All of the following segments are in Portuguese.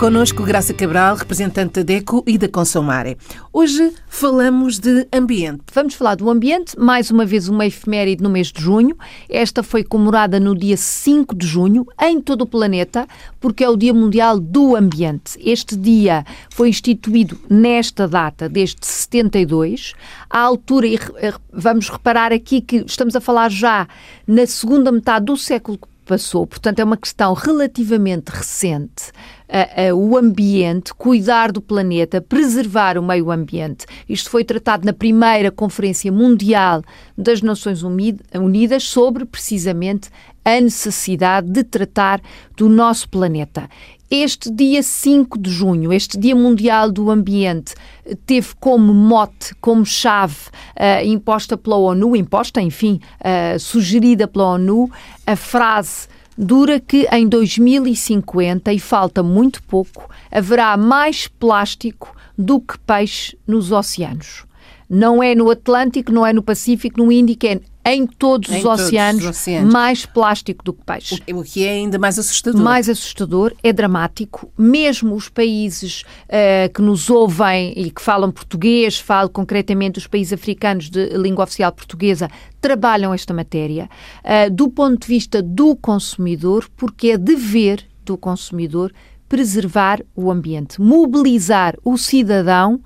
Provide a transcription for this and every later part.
Conosco Graça Cabral, representante da DECO e da Consomare. Hoje falamos de ambiente. Vamos falar do ambiente, mais uma vez uma efeméride no mês de junho. Esta foi comemorada no dia 5 de junho em todo o planeta, porque é o Dia Mundial do Ambiente. Este dia foi instituído nesta data, desde 72. À altura, e vamos reparar aqui que estamos a falar já na segunda metade do século passou. Portanto, é uma questão relativamente recente. Uh, uh, o ambiente, cuidar do planeta, preservar o meio ambiente. Isto foi tratado na primeira Conferência Mundial das Nações Unidas sobre precisamente a necessidade de tratar do nosso planeta. Este dia 5 de junho, este Dia Mundial do Ambiente, teve como mote, como chave uh, imposta pela ONU, imposta, enfim, uh, sugerida pela ONU, a frase dura que em 2050, e falta muito pouco, haverá mais plástico do que peixe nos oceanos. Não é no Atlântico, não é no Pacífico, no Índico, é em todos, em os, todos oceanos, os, oceanos, mais plástico do que peixe. O, que é ainda mais assustador. Mais assustador, é dramático. Mesmo os países uh, que nos ouvem e que falam português, falo concretamente os países africanos de língua oficial portuguesa, trabalham esta matéria uh, do ponto de vista do consumidor, porque é dever do consumidor preservar o ambiente, mobilizar o cidadão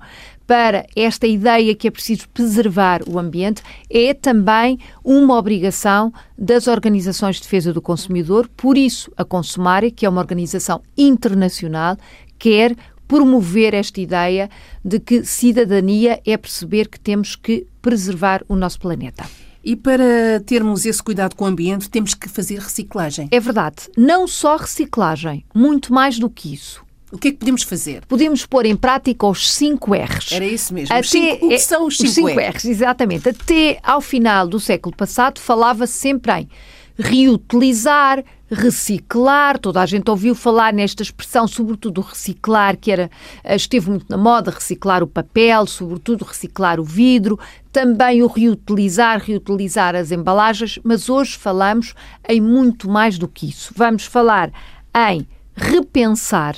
para esta ideia que é preciso preservar o ambiente é também uma obrigação das organizações de defesa do consumidor. Por isso, a Consumare, que é uma organização internacional, quer promover esta ideia de que cidadania é perceber que temos que preservar o nosso planeta. E para termos esse cuidado com o ambiente, temos que fazer reciclagem. É verdade. Não só reciclagem, muito mais do que isso. O que é que podemos fazer? Podemos pôr em prática os 5 R's. Era isso mesmo. Até, cinco, o que são os 5 R's? R's? Exatamente. Até ao final do século passado falava-se sempre em reutilizar, reciclar. Toda a gente ouviu falar nesta expressão, sobretudo reciclar, que era, esteve muito na moda, reciclar o papel, sobretudo reciclar o vidro, também o reutilizar, reutilizar as embalagens, mas hoje falamos em muito mais do que isso. Vamos falar em repensar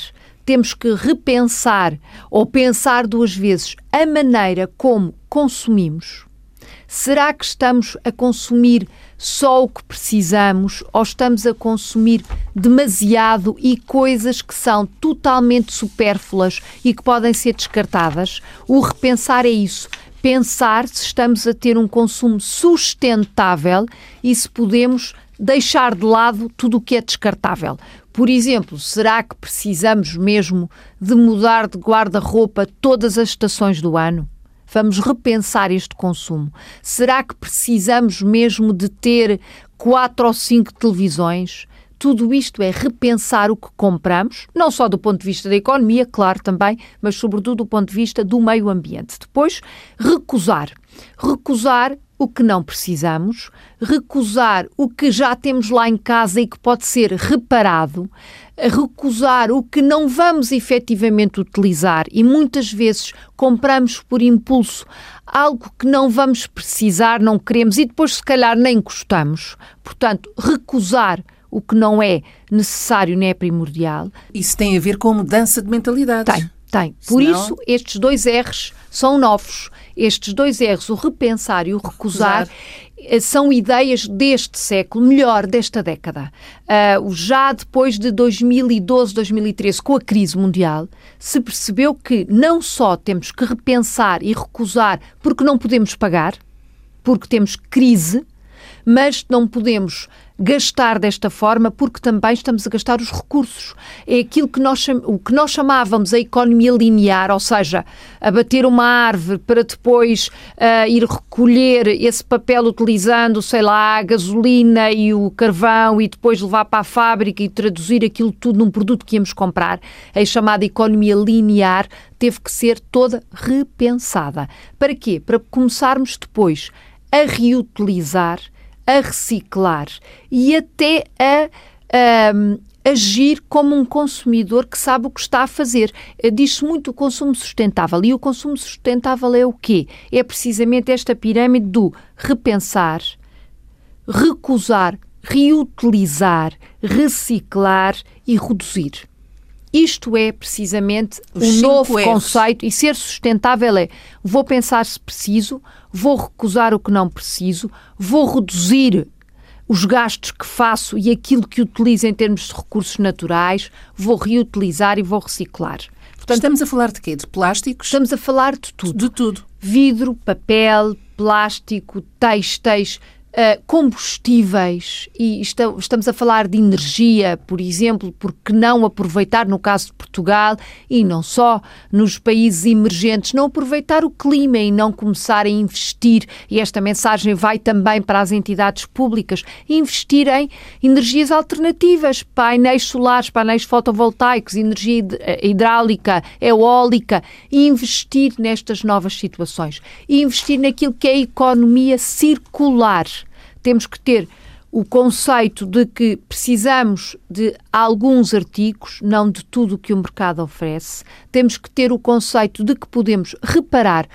temos que repensar ou pensar duas vezes a maneira como consumimos. Será que estamos a consumir só o que precisamos ou estamos a consumir demasiado e coisas que são totalmente supérfluas e que podem ser descartadas? O repensar é isso. Pensar se estamos a ter um consumo sustentável e se podemos deixar de lado tudo o que é descartável. Por exemplo, será que precisamos mesmo de mudar de guarda-roupa todas as estações do ano? Vamos repensar este consumo. Será que precisamos mesmo de ter quatro ou cinco televisões? Tudo isto é repensar o que compramos, não só do ponto de vista da economia, claro também, mas sobretudo do ponto de vista do meio ambiente. Depois, recusar. Recusar o que não precisamos, recusar o que já temos lá em casa e que pode ser reparado, recusar o que não vamos efetivamente utilizar e muitas vezes compramos por impulso algo que não vamos precisar, não queremos e depois se calhar nem gostamos. Portanto, recusar o que não é necessário nem é primordial. Isso tem a ver com mudança de mentalidade. Tem, tem. Por Senão... isso, estes dois R's são novos. Estes dois R's, o repensar e o recusar, recusar. Eh, são ideias deste século, melhor, desta década. Uh, já depois de 2012, 2013, com a crise mundial, se percebeu que não só temos que repensar e recusar porque não podemos pagar, porque temos crise, mas não podemos gastar desta forma porque também estamos a gastar os recursos. É aquilo que nós, o que nós chamávamos a economia linear, ou seja, abater uma árvore para depois uh, ir recolher esse papel utilizando, sei lá, a gasolina e o carvão e depois levar para a fábrica e traduzir aquilo tudo num produto que íamos comprar. A chamada economia linear teve que ser toda repensada. Para quê? Para começarmos depois a reutilizar a reciclar e até a, a agir como um consumidor que sabe o que está a fazer. Eh, diz-se muito o consumo sustentável. E o consumo sustentável é o quê? É precisamente esta pirâmide do repensar, recusar, reutilizar, reciclar e reduzir. Isto é precisamente Os um novo R's. conceito e ser sustentável é vou pensar se preciso, vou recusar o que não preciso, vou reduzir os gastos que faço e aquilo que utilizo em termos de recursos naturais, vou reutilizar e vou reciclar. Portanto, Estamos a falar de quê? De plásticos? estamos a falar de tudo De tudo. vidro, papel, plástico, têxteis, eh, combustíveis e esta- estamos a falar de energia, por exemplo, porque não aproveitar, no caso de Portugal e não só nos países emergentes, não aproveitar o clima e não começar a investir, e esta mensagem vai também para as entidades públicas, investir em energias alternativas, painéis solares, painéis fotovoltaicos, energia eh, hidráulica, eólica, e investir nestas novas situações. Investir naquilo que é a economia circular. Temos que ter o conceito de que precisamos de alguns artigos, não de tudo o que o mercado oferece. Temos que ter o conceito de que podemos reparar.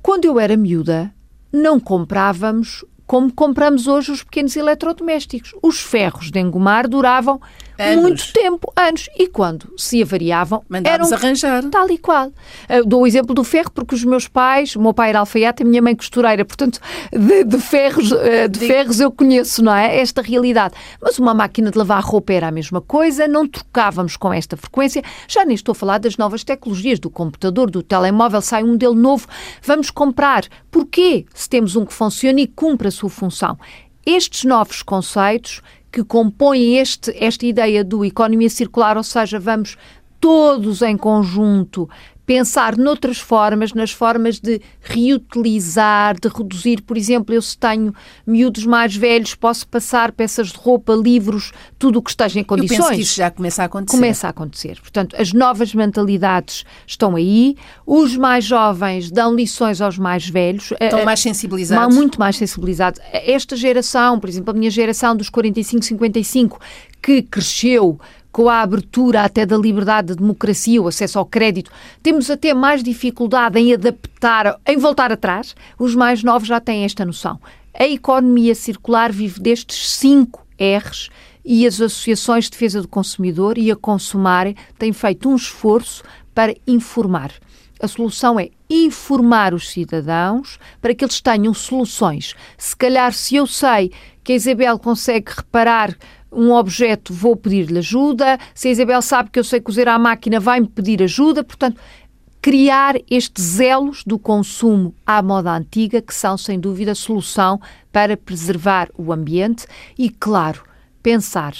Quando eu era miúda, não comprávamos como compramos hoje os pequenos eletrodomésticos. Os ferros de engomar duravam Anos. muito tempo, anos. E quando se avariavam, Mandámos eram arranjar. Tal e qual. Eu dou o exemplo do ferro porque os meus pais, o meu pai era alfaiate, a minha mãe costureira, portanto, de, de ferros, eh, de Digo- ferros eu conheço, não é? Esta realidade. Mas uma máquina de lavar roupa era a mesma coisa, não trocávamos com esta frequência. Já nem estou a falar das novas tecnologias, do computador, do telemóvel, sai um modelo novo, vamos comprar. Porquê? Se temos um que funciona e cumpre a sua função. Estes novos conceitos que compõem este, esta ideia do economia circular, ou seja, vamos todos em conjunto pensar noutras formas, nas formas de reutilizar, de reduzir, por exemplo, eu se tenho miúdos mais velhos, posso passar peças de roupa, livros, tudo o que esteja em Eu condições penso que isso já começa a acontecer. começa a acontecer. Portanto, as novas mentalidades estão aí, os mais jovens dão lições aos mais velhos. Estão Eh, mais Ma- sensibilizados. muito mais sensibilizados. Esta geração, por exemplo, a minha geração dos 45, 55, que cresceu com a abertura até da liberdade, da democracia, o acesso ao crédito, temos até mais dificuldade em adaptar, em voltar atrás. Os mais novos já têm esta noção. A economia circular vive destes cinco R's e as associações de defesa do consumidor e a Consumare têm feito um esforço para informar. A solução é informar os cidadãos para que eles tenham soluções. Se calhar, se eu sei que a Isabel consegue reparar um objeto, vou pedir-lhe ajuda. Se a Isabel sabe que eu sei cozer à máquina, vai-me pedir ajuda. Portanto, criar estes elos do consumo à moda antiga, que são, sem dúvida, a solução para preservar o ambiente e, claro, pensar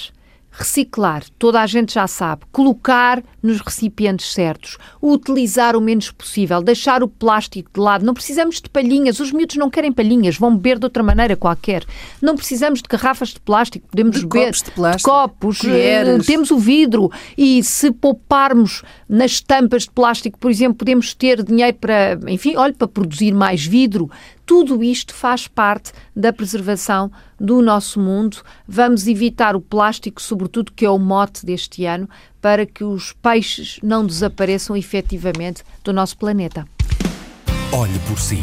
reciclar, toda a gente já sabe, colocar nos recipientes certos, utilizar o menos possível, deixar o plástico de lado. Não precisamos de palhinhas, os miúdos não querem palhinhas, vão beber de outra maneira qualquer. Não precisamos de garrafas de plástico, podemos De beber copos de plástico, copos, eh, colheres. temos o vidro. E se pouparmos nas tampas de plástico, por exemplo, podemos ter dinheiro para, enfim, olha, para produzir mais vidro. Tudo isto faz parte da preservação do nosso mundo. Vamos evitar o plástico, sobretudo, que é o mote deste ano, para que os peixes não desapareçam efetivamente do nosso planeta. Olhe por si.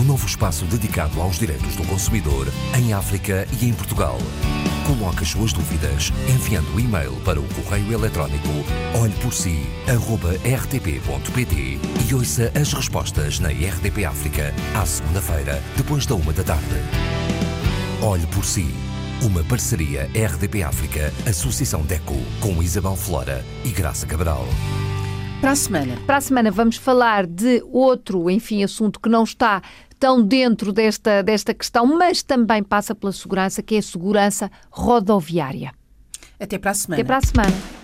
O novo espaço dedicado aos direitos do consumidor em África e em Portugal. Coloque as suas dúvidas enviando o e-mail para o correio eletrónico olheporsi.rtp.pt e ouça as respostas na RDP África à segunda-feira, depois da uma da tarde. Olhe por si. Uma parceria RDP África, Associação DECO, com Isabel Flora e Graça Cabral. Para a semana. Para a semana vamos falar de outro, enfim, assunto que não está tão dentro desta, desta questão, mas também passa pela segurança, que é a segurança rodoviária. Até para a semana. Até para a semana.